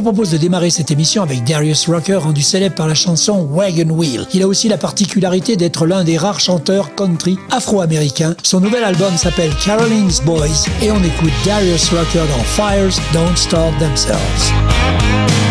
vous propose de démarrer cette émission avec Darius Rucker, rendu célèbre par la chanson Wagon Wheel. Il a aussi la particularité d'être l'un des rares chanteurs country afro-américains. Son nouvel album s'appelle Caroline's Boys et on écoute Darius Rucker dans Fires Don't Start Themselves.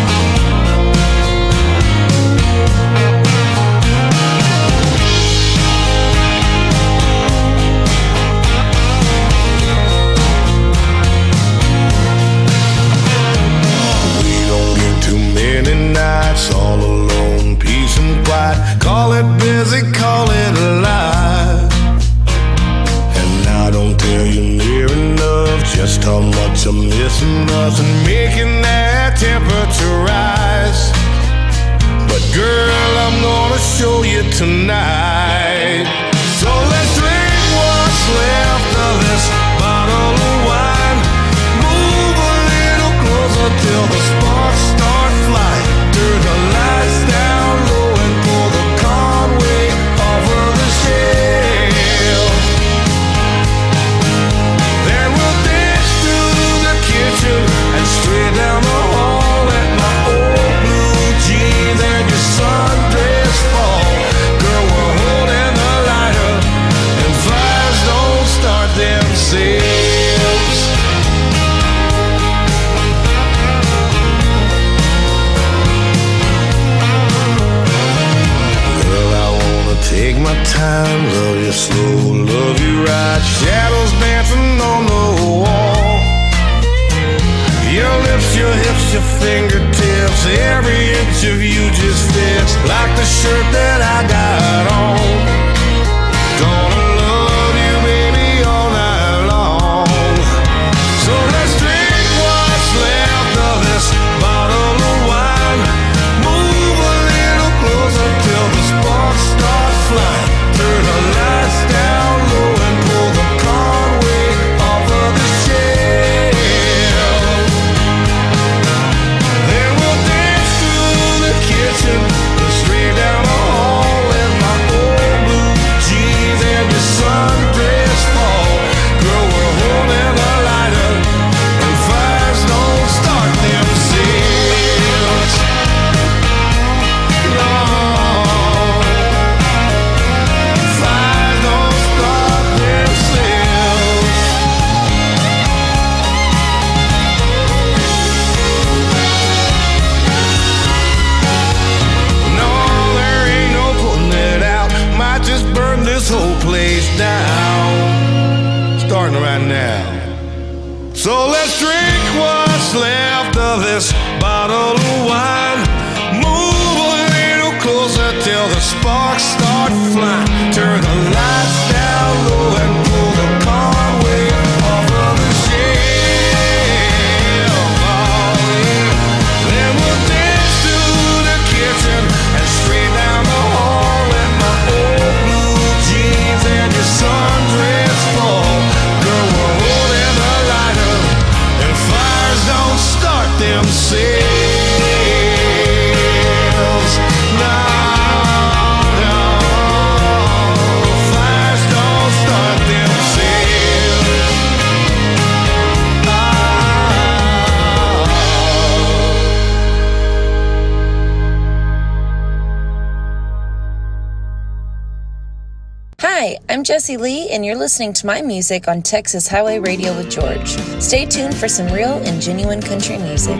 I'm Jessee Lee, and you're listening to my music on Texas Highway Radio with George. Stay tuned for some real and genuine country music.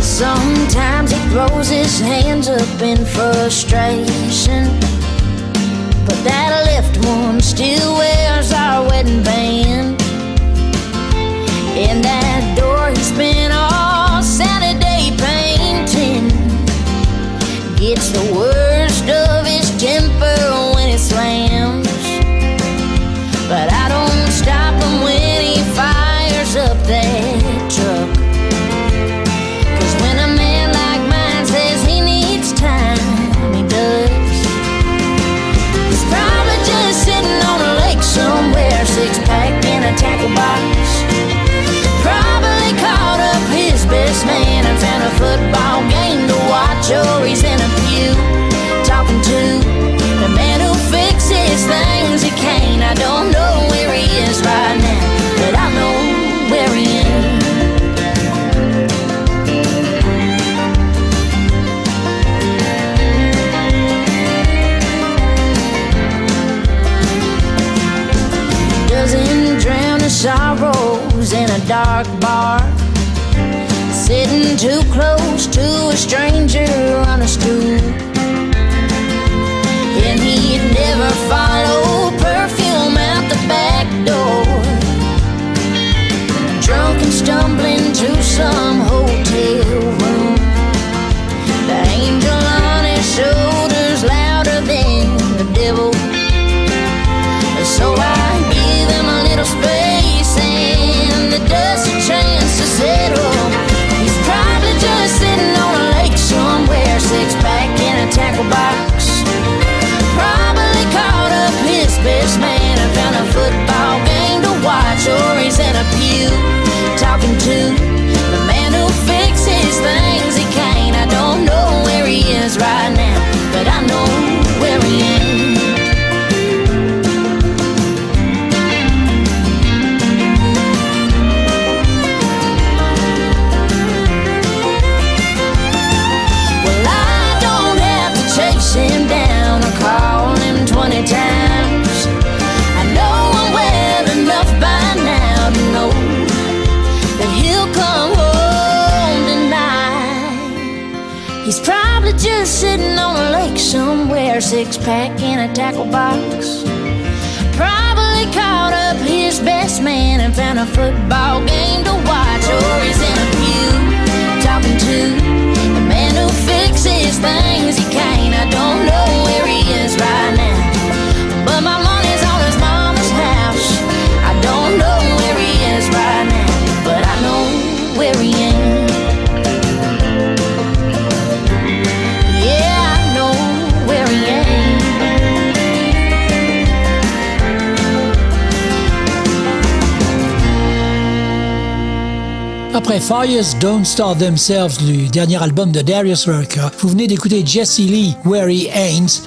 Sometimes he throws his hands up in frustration. But that left one still wears our wedding band. In that door he's been off. It's the word. Tackle box. Probably caught up his best man and found a football game to watch, or he's in a pew talking to the man who fixes things he can't. I don't know Fires Don't Start Themselves, du dernier album de Darius Rucker, vous venez d'écouter Jessie Lee, Where He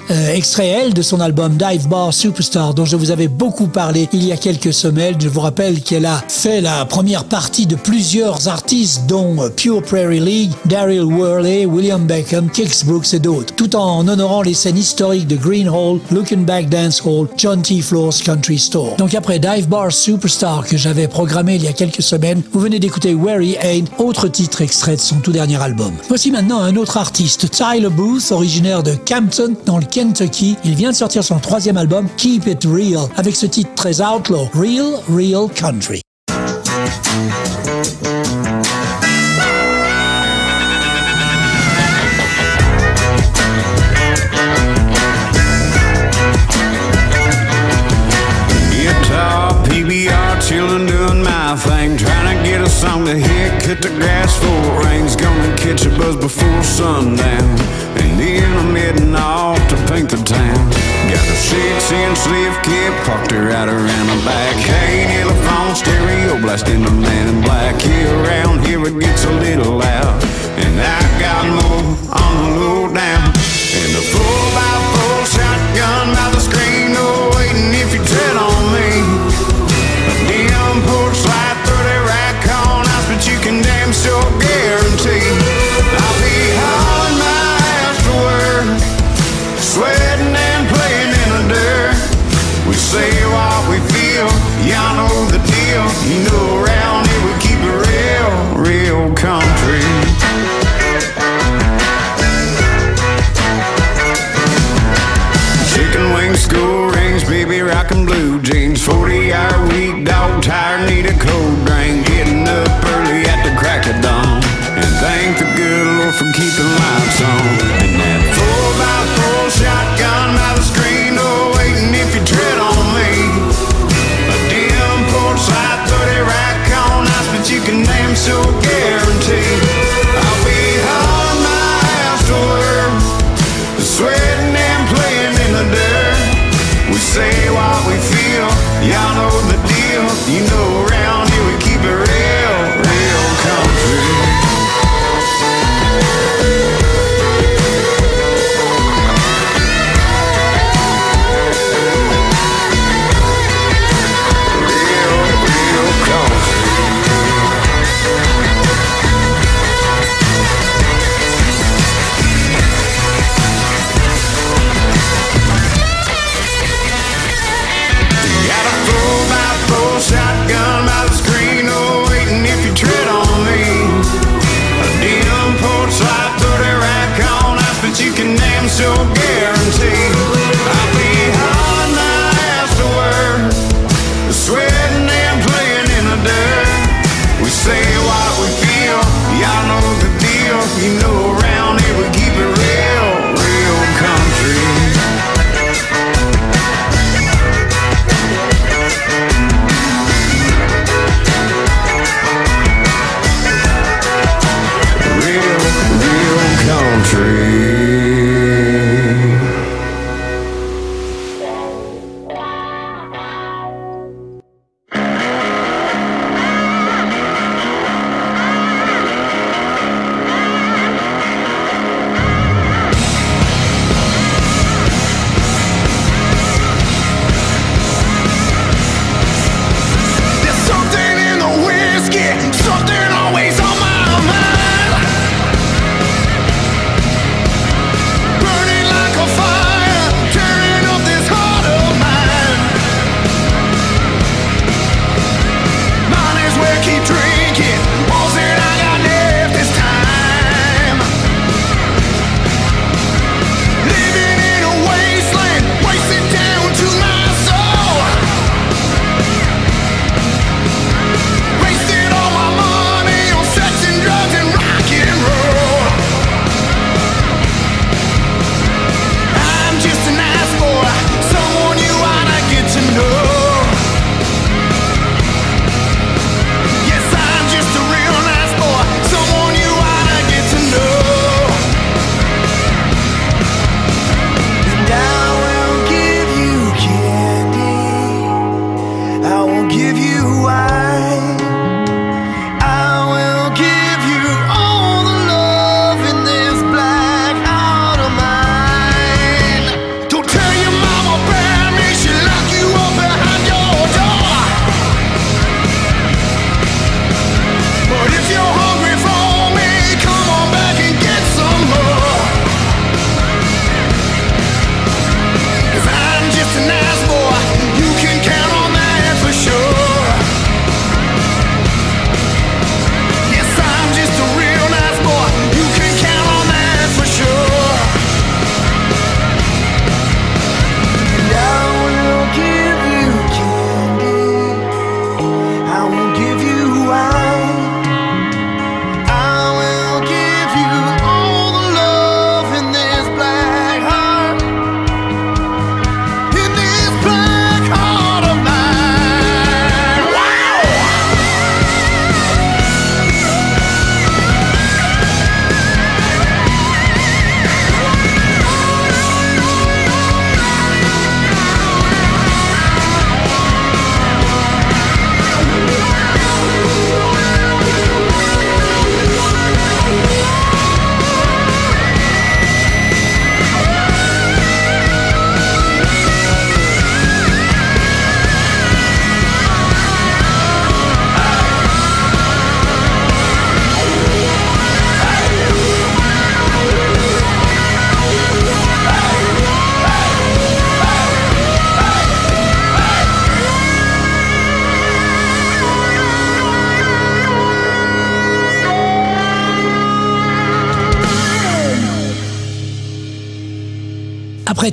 euh, extrait elle de son album Dive Bar Superstar, dont je vous avais beaucoup parlé il y a quelques semaines. Je vous rappelle qu'elle a fait la première partie de plusieurs artistes, dont euh, Pure Prairie League, Daryl Worley, William Beckham, Kix Brooks et d'autres, tout en honorant les scènes historiques de Green Hall, Looking Back Dance Hall, John T. Floor's Country Store. Donc après Dive Bar Superstar que j'avais programmé il y a quelques semaines, vous venez d'écouter Where He Ain't, autre titre extrait de son tout dernier album. Voici maintenant un autre artiste, Tyler Booth, originaire de Campton, dans le Kentucky. Il vient de sortir son troisième album, Keep It Real, avec ce titre très outlaw, Real, Real Country. The grass for rain's gonna catch a buzz before sundown. And then I'm heading off to paint the town. Got a six inch lift kit parked her right around the back. Hey, telephone stereo blasting the man in black. Here around here it gets a little loud. And I got more on the low down.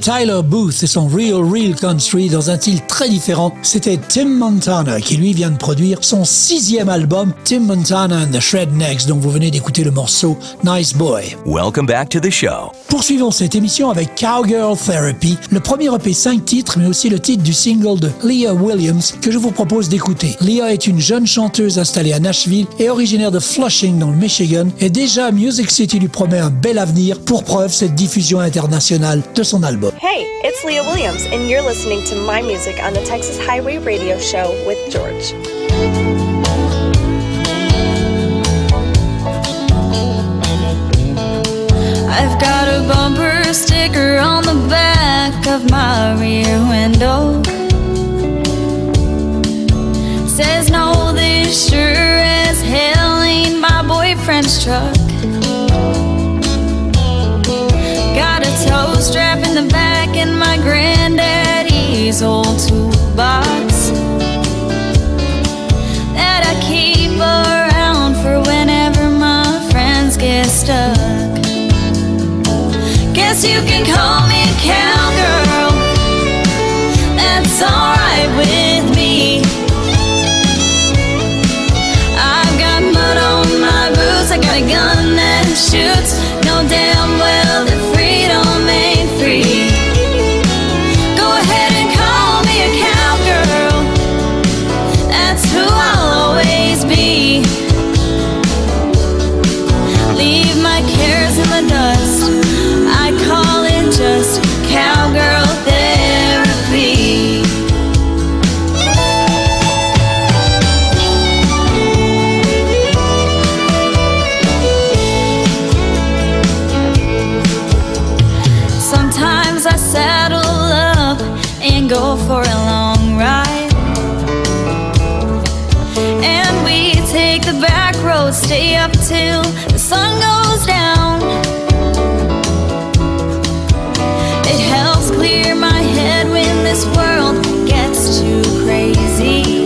Tyler Booth et son Real Real Country dans un style très différent, c'était Tim Montana qui lui vient de produire son sixième album Tim Montana and the Shrednecks dont vous venez d'écouter le morceau Nice Boy. Welcome back to the show. Poursuivons cette émission avec Cowgirl Therapy, le premier EP 5 titres mais aussi le titre du single de Leah Williams que je vous propose d'écouter. Leah est une jeune chanteuse installée à Nashville et originaire de Flushing dans le Michigan et déjà Music City lui promet un bel avenir pour preuve cette diffusion internationale de son album. Hey, it's Leah Williams and you're listening to my music on the Texas Highway Radio Show with George. I've got a bumper sticker on the back of my rear window. Says no, this sure as hell ain't my boyfriend's truck. Got a tow strap in the back and my granddaddy's old toolbox shoots. No damn take the back road, stay up till the sun goes down. It helps clear my head when this world gets too crazy.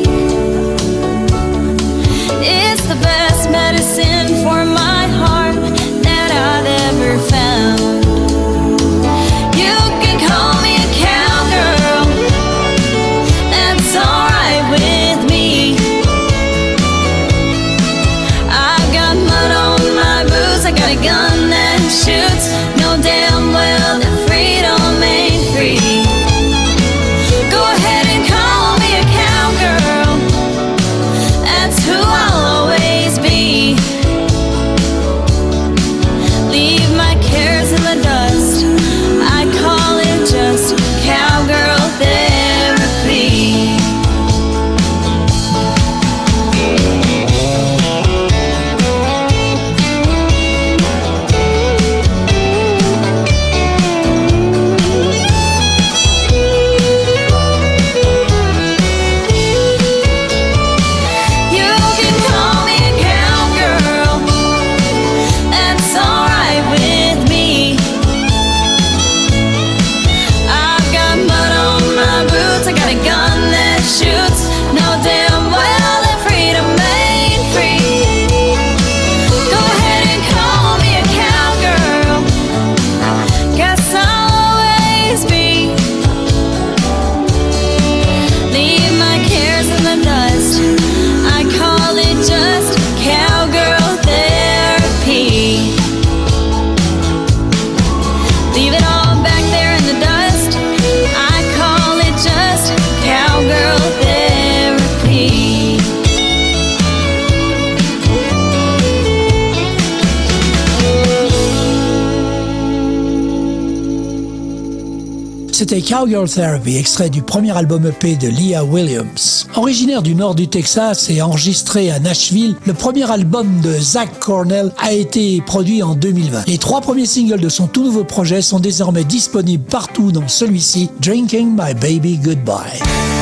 C'était Cowgirl Therapy, extrait du premier album EP de Leah Williams. Originaire du nord du Texas et enregistré à Nashville, le premier album de Zach Cornell a été produit en 2020. Les trois premiers singles de son tout nouveau projet sont désormais disponibles partout dans celui-ci, Drinking My Baby Goodbye.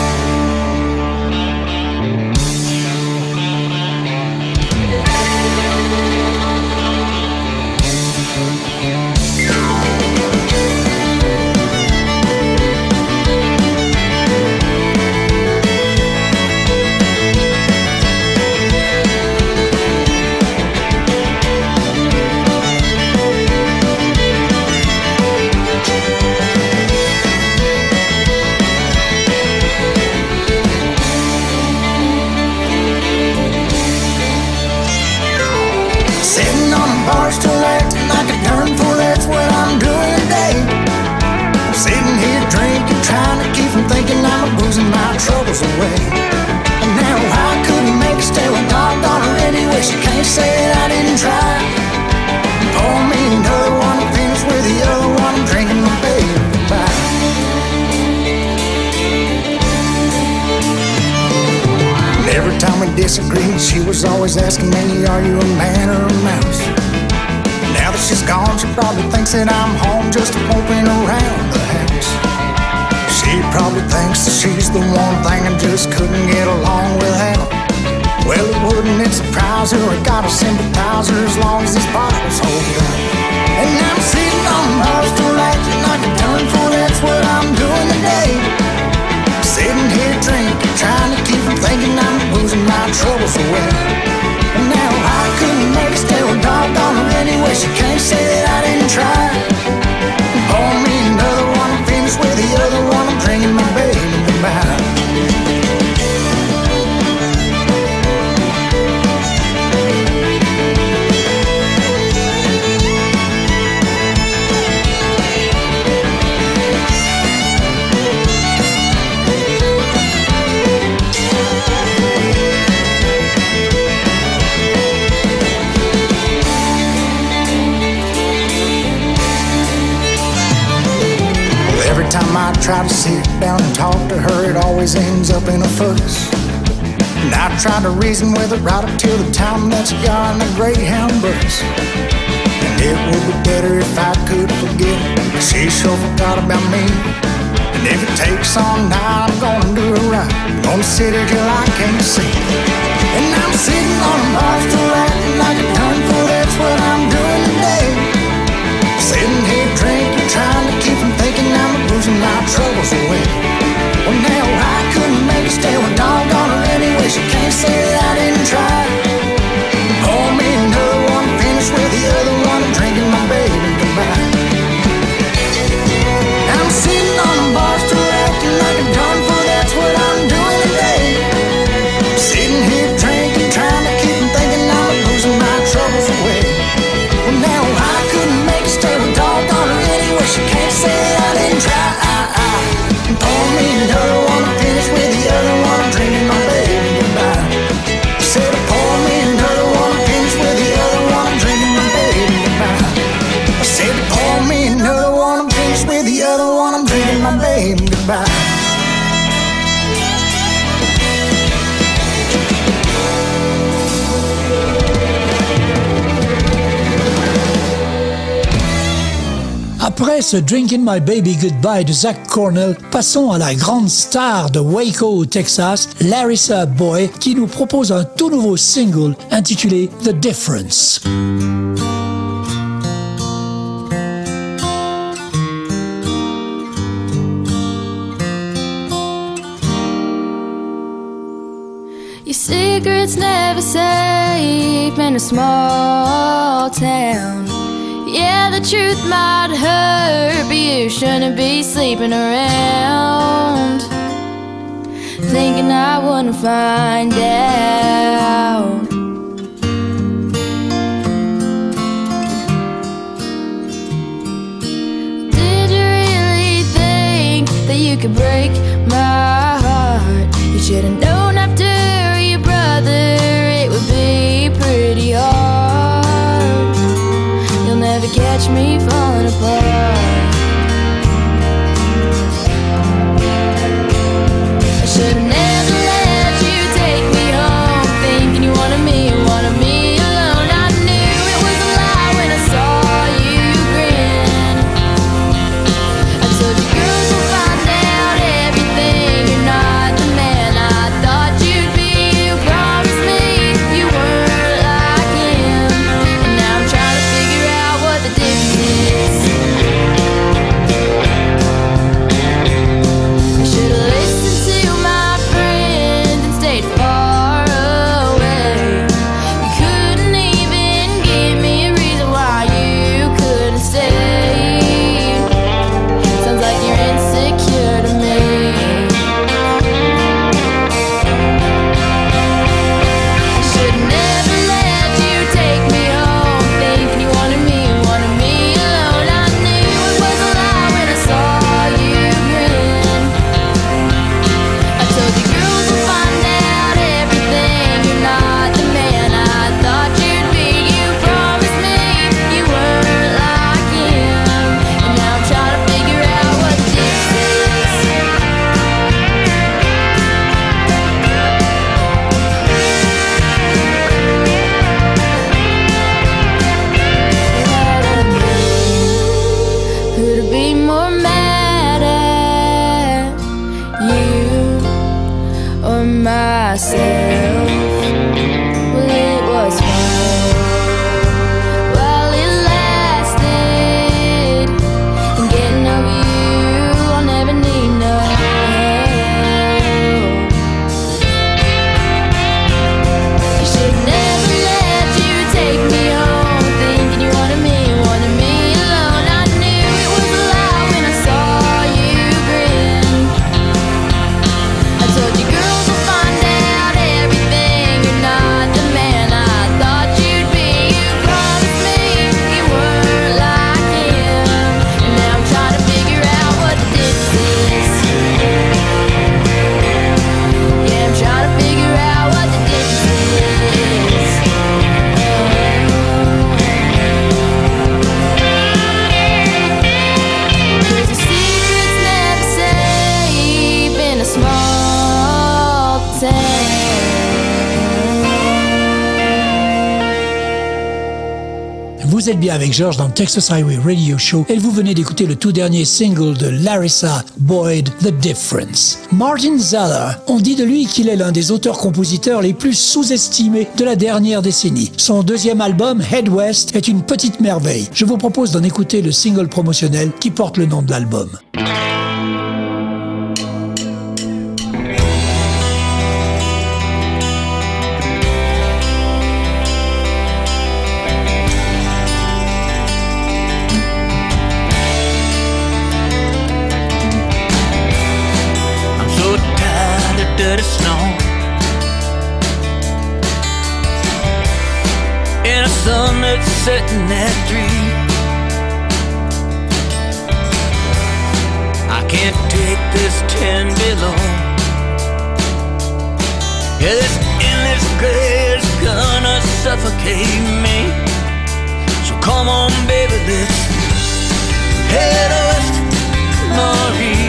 Surprise? I gotta sympathizer as long as these bottles try to sit down and talk to her, it always ends up in a fuss. And I try to reason with her right up till the time that she got on the Greyhound bus. And it would be better if I could forget her. She sure forgot about me. And if it takes all night, I'm gonna do it right. I'm gonna sit here till I can't see. And I'm sitting on a stool acting like a done troubles away. Well, now I couldn't make it stay with doggone her anyway. She can't say that I didn't try. Ce Drinking My Baby Goodbye de Zach Cornell, passons à la grande star de Waco Texas, Larissa Boyd, qui nous propose un tout nouveau single intitulé The Difference. Your secret's never safe in a small town. Yeah, the truth might hurt, but you shouldn't be sleeping around. Thinking I wouldn't find out. Did you really think that you could break my heart? You should've known after your brother it would be pretty hard. Catch me falling apart. Vous êtes bien avec George dans Texas Highway Radio Show et vous venez d'écouter le tout dernier single de Larissa Boyd, The Difference. Martin Zeller, on dit de lui qu'il est l'un des auteurs-compositeurs les plus sous-estimés de la dernière décennie. Son deuxième album, Head West, est une petite merveille. Je vous propose d'en écouter le single promotionnel qui porte le nom de l'album. That's setting at three. I can't take this ten below. Yeah, this endless gray is gonna suffocate me. So come on, baby, let's head west, Marie.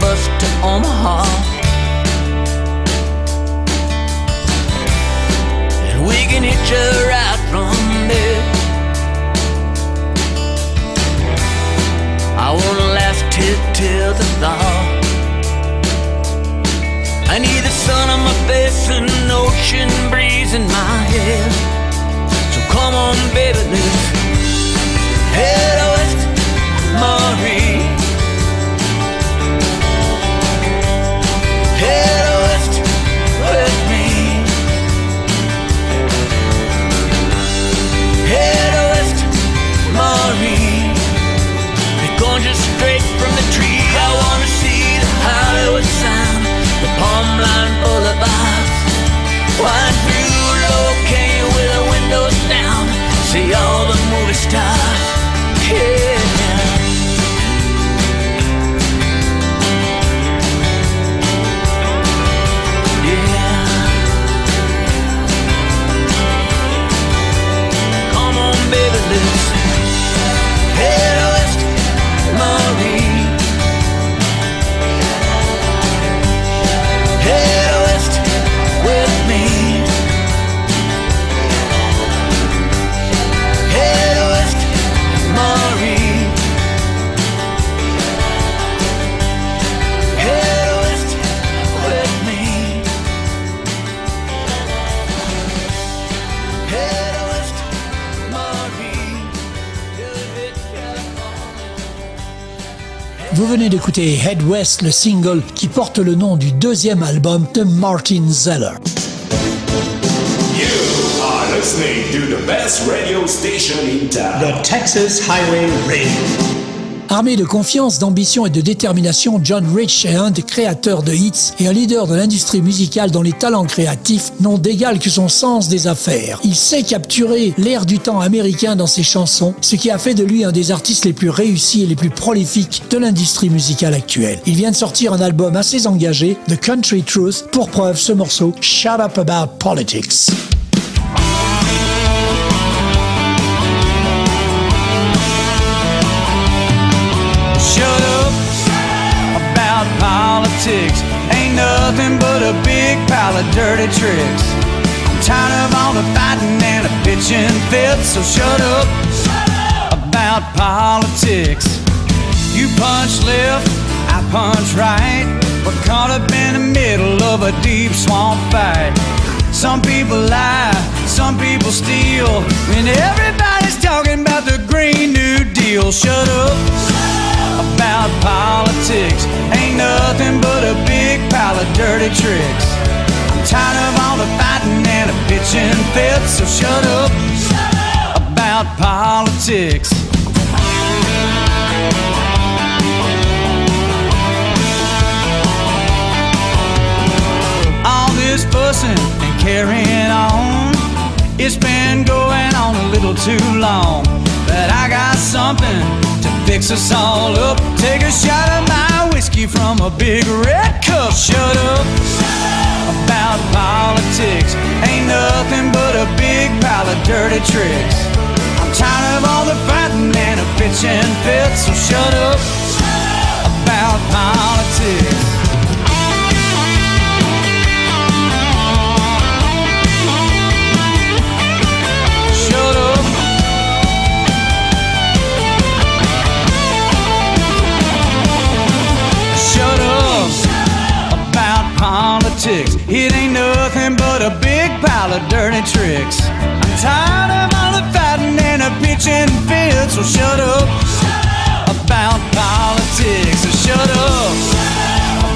Bus to Omaha. West, le single qui porte le nom du deuxième album de Martin Zeller. You are listening to the best radio station in town. The Texas Highway Radio. Armé de confiance, d'ambition et de détermination, John Rich est un des créateurs de hits et un leader de l'industrie musicale dont les talents créatifs n'ont d'égal que son sens des affaires. Il sait capturer l'air du temps américain dans ses chansons, ce qui a fait de lui un des artistes les plus réussis et les plus prolifiques de l'industrie musicale actuelle. Il vient de sortir un album assez engagé, The Country Truth, pour preuve ce morceau Shut Up About Politics. Nothing but a big pile of dirty tricks. I'm tired of all the fighting and the bitching fits, so shut up, about politics. You punch left, I punch right. We're caught up in the middle of a deep swamp fight. Some people lie, some people steal, and everybody's talking about the Green New Deal. Shut up about politics. Ain't nothing but a big pile of dirty tricks. I'm tired of all the fighting and the bitching fits, so shut up shut up. about politics. All this fussing and carrying on, it's been going on a little too long. But I got something fix us all up. Take a shot of my whiskey from a big red cup. Shut up about politics. Ain't nothing but a big pile of dirty tricks. I'm tired of all the fighting and the bitching fits. So shut up about politics. Tricks. I'm tired of all the fighting and the bitching fits. So shut up about politics. So shut up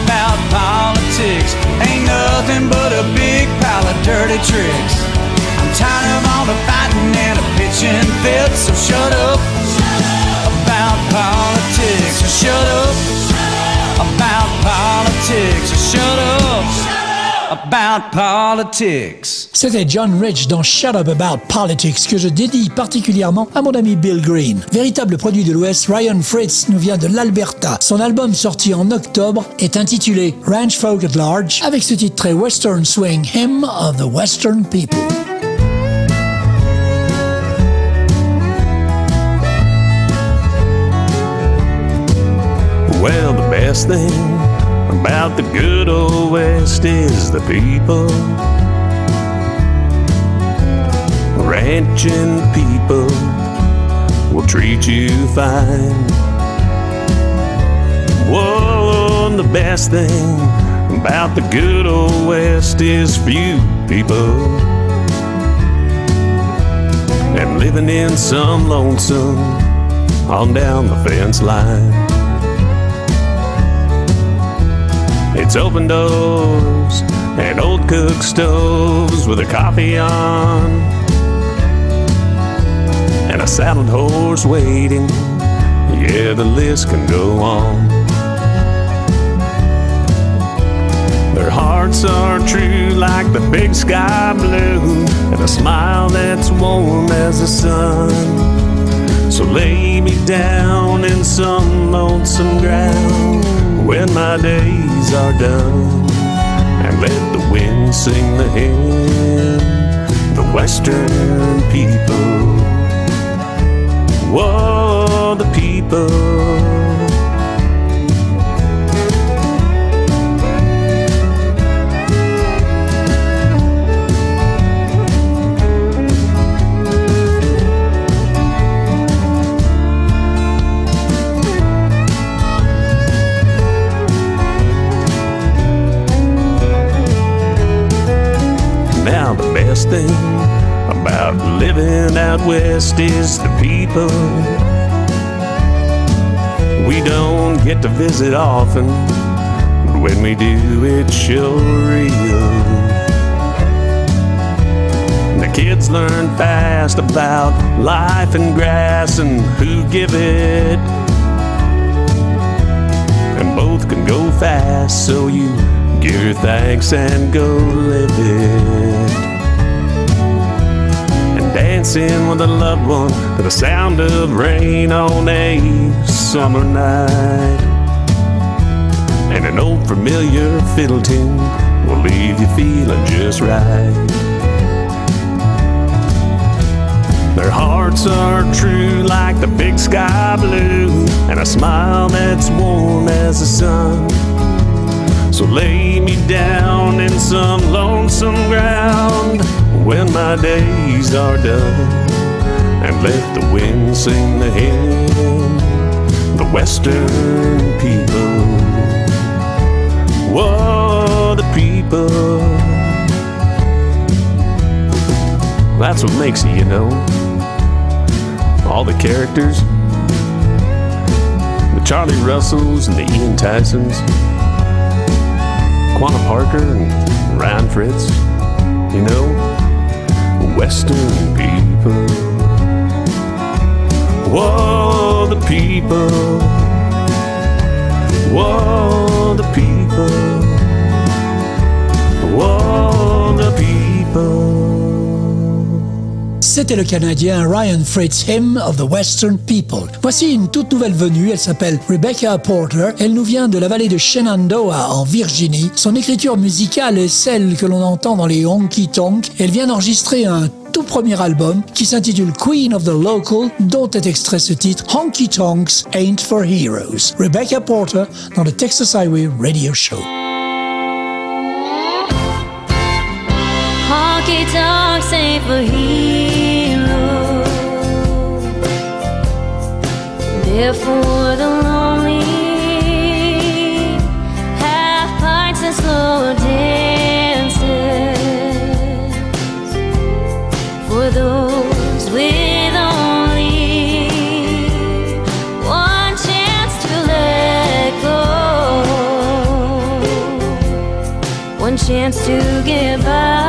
about politics. Ain't nothing but a big pile of dirty tricks. I'm tired of all the fighting and the bitching fits. So shut up about politics. So shut up about politics. So shut up about politics. C'était John Rich dans Shut Up About Politics que je dédie particulièrement à mon ami Bill Green. Véritable produit de l'Ouest, Ryan Fritz nous vient de l'Alberta. Son album sorti en octobre est intitulé Ranch Folk at Large avec ce titre très western swing Hymn of the Western People. Well, the best thing about the good old West is the people. Ranching people will treat you fine. Whoa, and the best thing about the good old West is few people. And living in some lonesome on down the fence line. It's open doors and old cook stoves with a coffee on. Saddled horse waiting. Yeah, the list can go on. Their hearts are true like the big sky blue, and a smile that's warm as the sun. So lay me down in some lonesome ground when my days are done and let the wind sing the hymn the western people whoa the people. Now the best thing about living out west is the people. We don't get to visit often, but when we do, it's sure real. The kids learn fast about life and grass and who give it. And both can go fast, so you give your thanks and go live it. Dancing with a loved one to the sound of rain on a summer night. And an old familiar fiddle tune will leave you feeling just right. Their hearts are true like the big sky blue, and a smile that's warm as the sun. So lay me down in some lonesome ground when my days are done. And let the wind sing the hymn, the Western people. Whoa, the people. That's what makes it, you know. All the characters, the Charlie Russells and the Ian Tysons, Quanah Parker and Ryan Fritz, you know, Western people. Whoa, the people. Whoa, the people. Whoa, the people. C'était le Canadien Ryan Fritz, Hymn of the Western People. Voici une toute nouvelle venue, elle s'appelle Rebecca Porter. Elle nous vient de la vallée de Shenandoah en Virginie. Son écriture musicale est celle que l'on entend dans les honky tonk. Elle vient d'enregistrer un tout premier album qui s'intitule Queen of the Local, dont est extrait ce titre Honky Tonks Ain't for Heroes. Rebecca Porter dans le Texas Highway Radio Show. Honky tonks ain't for heroes. For the lonely. Half pints and slow dances. For those with only one chance to let go. One chance to get by.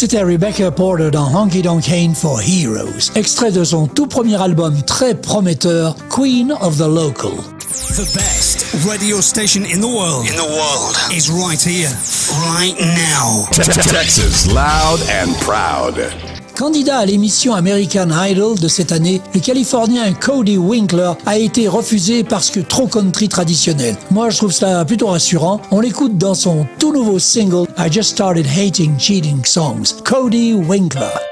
C'était Rebecca Porter dans Honky Tonk Ain't for Heroes, extrait de son tout premier album très prometteur, Queen of the Local. The best radio station in the world. In the world. Is right here. Right now. Texas, loud and proud. Candidat à l'émission American Idol de cette année, le Californien Cody Winkler a été refusé parce que trop country traditionnel. Moi, je trouve ça plutôt rassurant. On l'écoute dans son tout nouveau single I Just Started Hating Cheating Songs. Cody Winkler.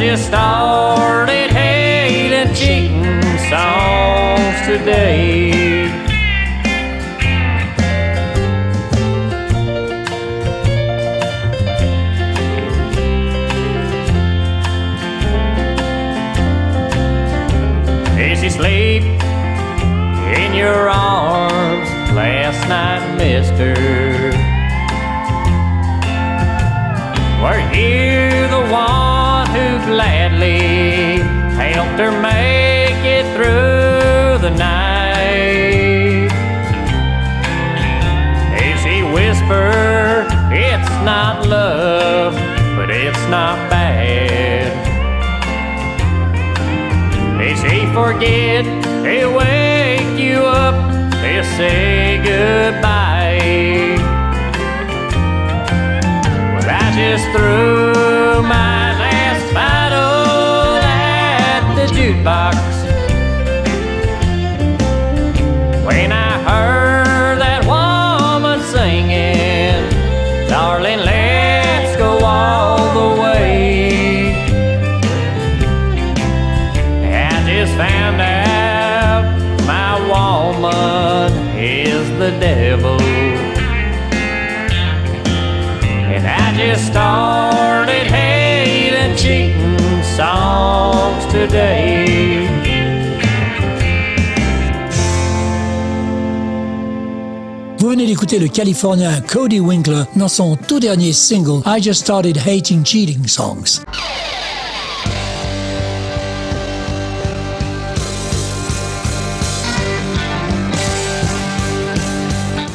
Just started hating cheating songs today. Forget to wake you up to say goodbye? Well, I just threw Vous venez d'écouter le Californien Cody Winkler dans son tout dernier single I Just Started Hating Cheating Songs.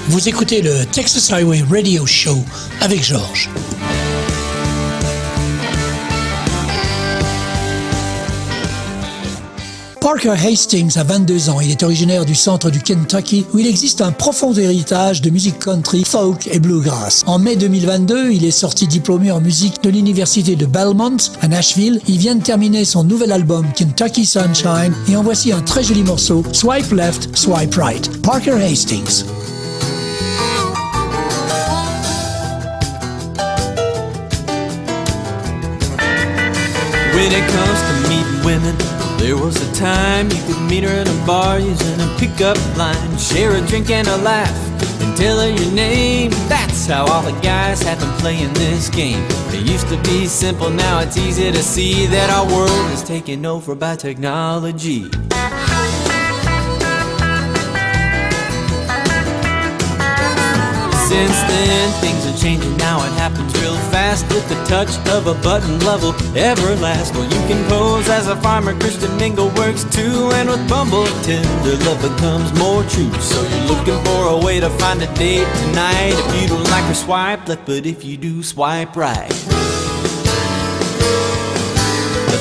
Vous écoutez le Texas Highway Radio Show avec Georges. Parker Hastings a 22 ans. Il est originaire du centre du Kentucky où il existe un profond héritage de musique country, folk et bluegrass. En mai 2022, il est sorti diplômé en musique de l'université de Belmont à Nashville. Il vient de terminer son nouvel album Kentucky Sunshine et en voici un très joli morceau Swipe Left, Swipe Right. Parker Hastings. There was a time you could meet her at a bar using a pickup line, share a drink and a laugh, and tell her your name. That's how all the guys have been playing this game. It used to be simple, now it's easy to see that our world is taken over by technology. Since then, things are changing. Now it happens real fast with the touch of a button. Love will ever last. Well, you can pose as a farmer. Christian Mingle works too, and with Bumble, Tinder love becomes more true. So you're looking for a way to find a date tonight. If you don't like her, swipe left, but if you do, swipe right.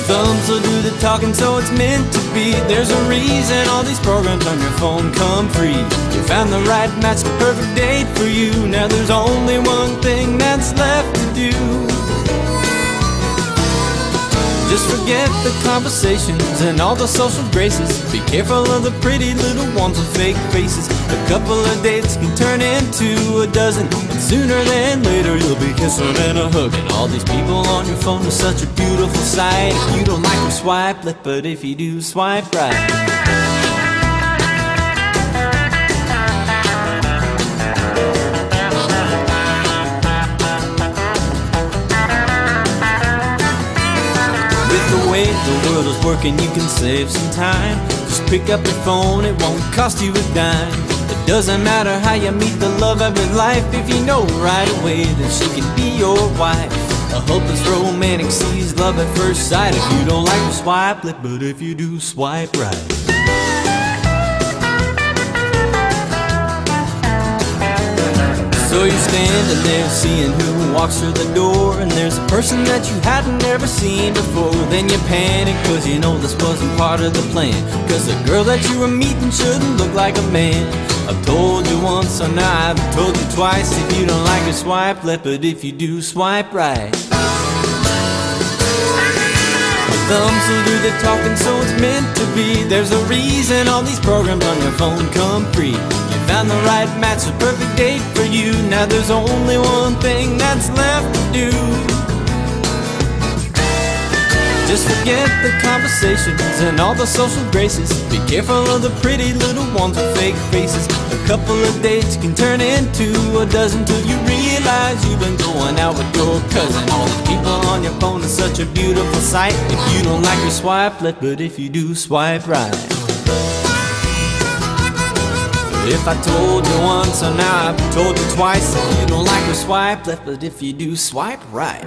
Thumbs will do the talking, so it's meant to be. There's a reason all these programs on your phone come free. You found the right match, the perfect date for you. Now there's only one thing that's left to do. Just forget the conversations and all the social graces. Be careful of the pretty little ones with fake faces. A couple of dates can turn into a dozen. And sooner than later, you'll be kissing and a hugging. All these people on your phone are such a beautiful sight. If you don't like them, swipe left, but if you do, swipe right. The world is working, you can save some time. Just pick up your phone, it won't cost you a dime. It doesn't matter how you meet the love of your life, if you know right away that she can be your wife. A hopeless romantic sees love at first sight. If you don't like her, swipe left, but if you do, swipe right. So you're standing there seeing who walks through the door And there's a person that you hadn't ever seen before Then you panic cause you know this wasn't part of the plan Cause the girl that you were meeting shouldn't look like a man I've told you once, so now I've told you twice If you don't like her, swipe left, but if you do, swipe right thumbs will do the talking, so it's meant to be. There's a reason all these programs on your phone come free. Found the right match, the perfect date for you. Now there's only one thing that's left to do. Just forget the conversations and all the social graces. Be careful of the pretty little ones with fake faces. A couple of dates can turn into a dozen till you realize you've been going out with your cousin. All the people on your phone is such a beautiful sight. If you don't like your swipe left, but if you do, swipe right. If I told you once, I've told you twice. You don't like her, swipe left, but if you do, swipe right.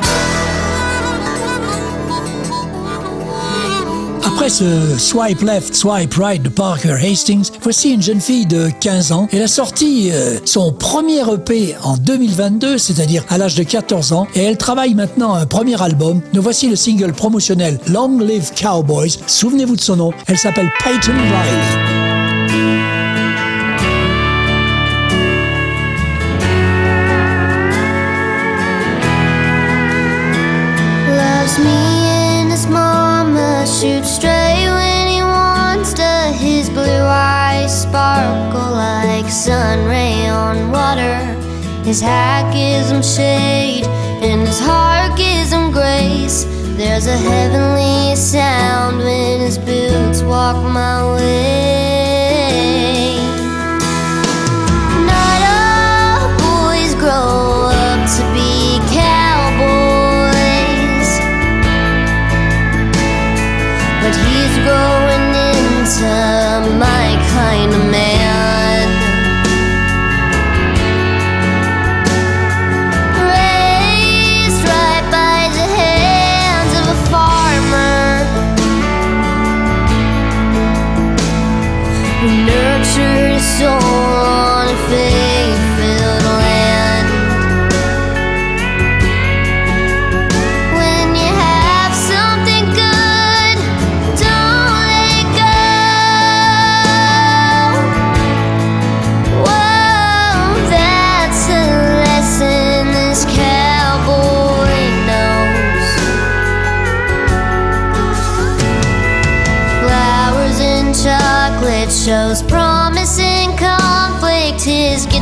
Après ce Swipe Left, Swipe Right de Parker Hastings, voici une jeune fille de 15 ans. Elle a sorti euh, son premier EP en 2022, c'est-à-dire à, l'âge de 14 ans, et elle travaille maintenant un premier album. Nous voici le single promotionnel Long Live Cowboys. Souvenez-vous de son nom, elle s'appelle Peyton Riley. His hat gives him shade and his heart gives him grace. There's a heavenly sound when his boots walk my way.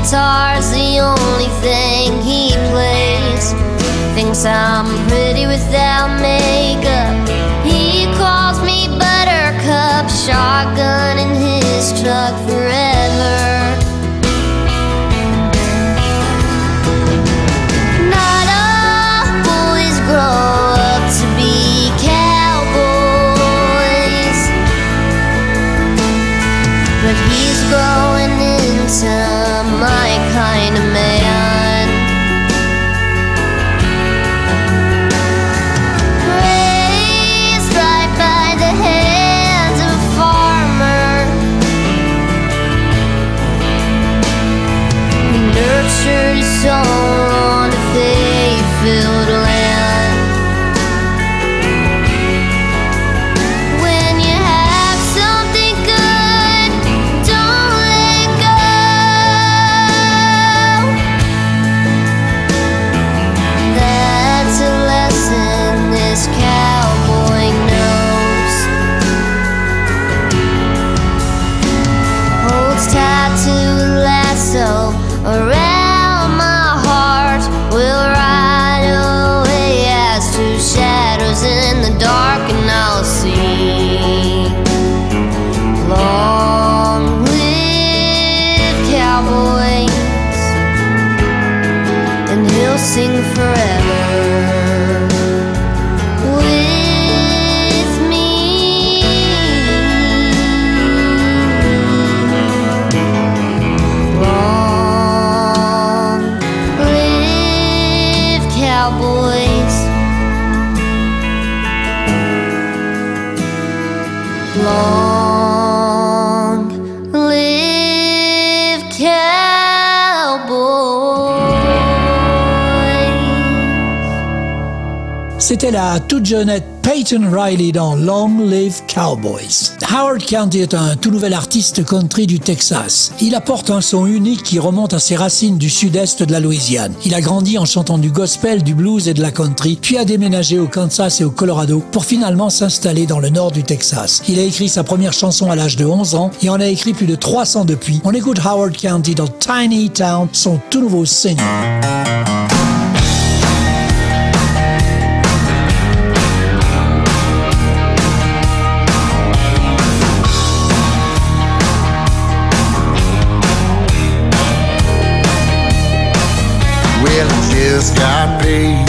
guitar's the only thing he plays. Thinks I'm pretty without makeup. He calls me Buttercup Shotgun. C'était la toute jeunette Peyton Riley dans Long Live Cowboys. Howard County est un tout nouvel artiste country du Texas. Il apporte un son unique qui remonte à ses racines du sud-est de la Louisiane. Il a grandi en chantant du gospel, du blues et de la country, puis a déménagé au Kansas et au Colorado pour finalement s'installer dans le nord du Texas. Il a écrit sa première chanson à l'âge de 11 ans et en a écrit plus de 300 depuis. On écoute Howard County dans Tiny Town, son tout nouveau single. Well,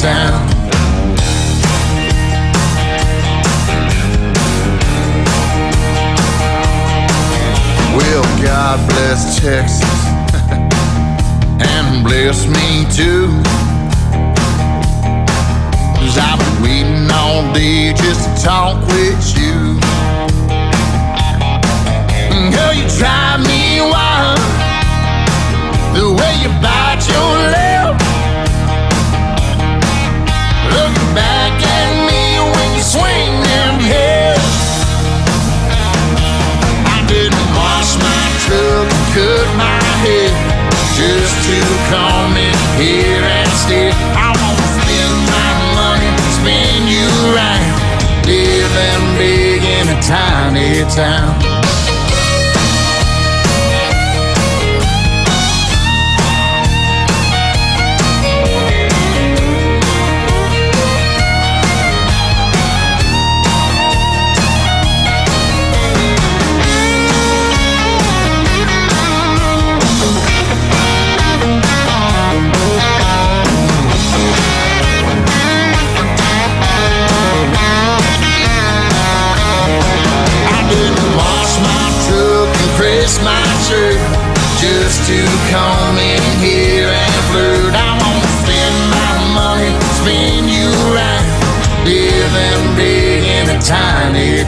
town. Well, God bless Texas and bless me too. Cause I've been waiting all day just to talk with you. Girl, you drive me wild. The way you bite your town.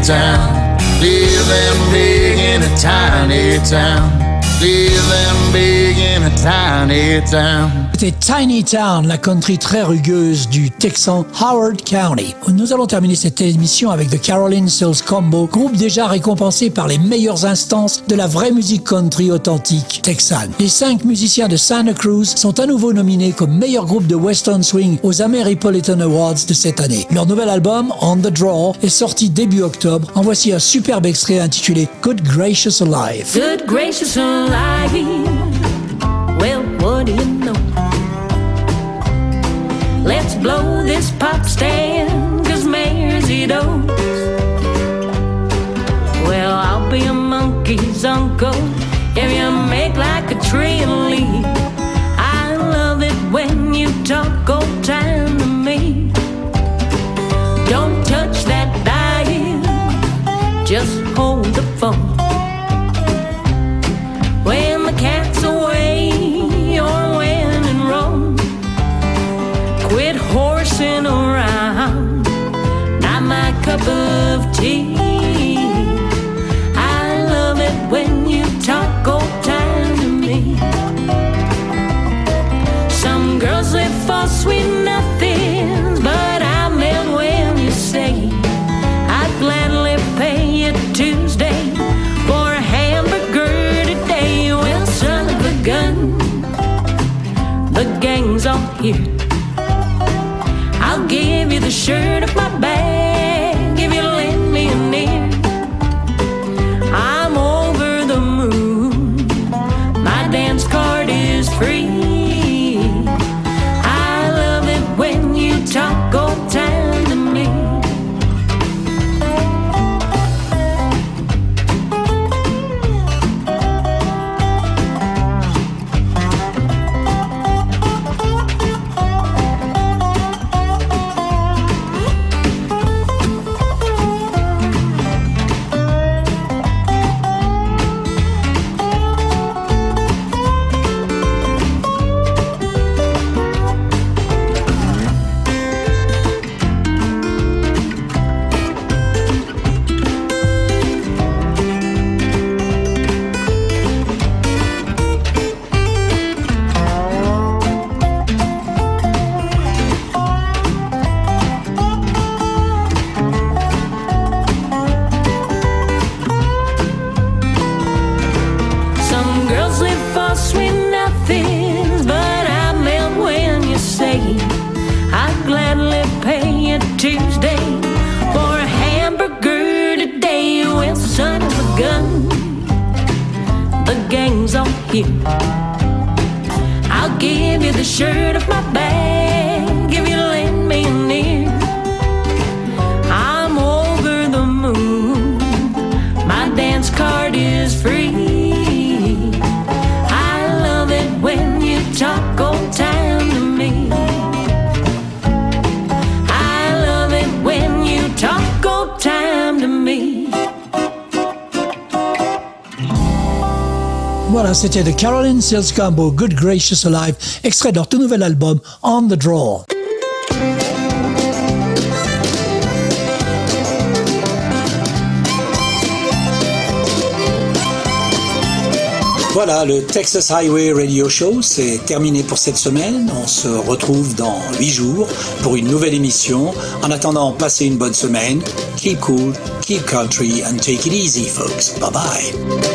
Town, living big in a tiny town, living big in a tiny town. C'était Tiny Town, la country très rugueuse du Texan Howard County. Nous allons terminer cette émission avec The Caroline Sills Combo, groupe déjà récompensé par les meilleures instances de la vraie musique country authentique texane. Les cinq musiciens de Santa Cruz sont à nouveau nominés comme meilleur groupe de Western Swing aux Ameripolitan Awards de cette année. Leur nouvel album, On the Draw, est sorti début octobre. En voici un superbe extrait intitulé Good Gracious Alive. Good gracious alive. What do you know? Let's blow this pop stand, cause mayor's he knows. Well, I'll be a monkey's uncle if you make like a tree and leave. I love it when you talk give you c'était de Caroline Sills Combo, Good Gracious Alive, extrait de leur tout nouvel album On the Draw. Voilà, le Texas Highway Radio Show, c'est terminé pour cette semaine. On se retrouve dans 8 jours pour une nouvelle émission. En attendant, passez une bonne semaine. Keep cool, keep country, and take it easy, folks. Bye bye.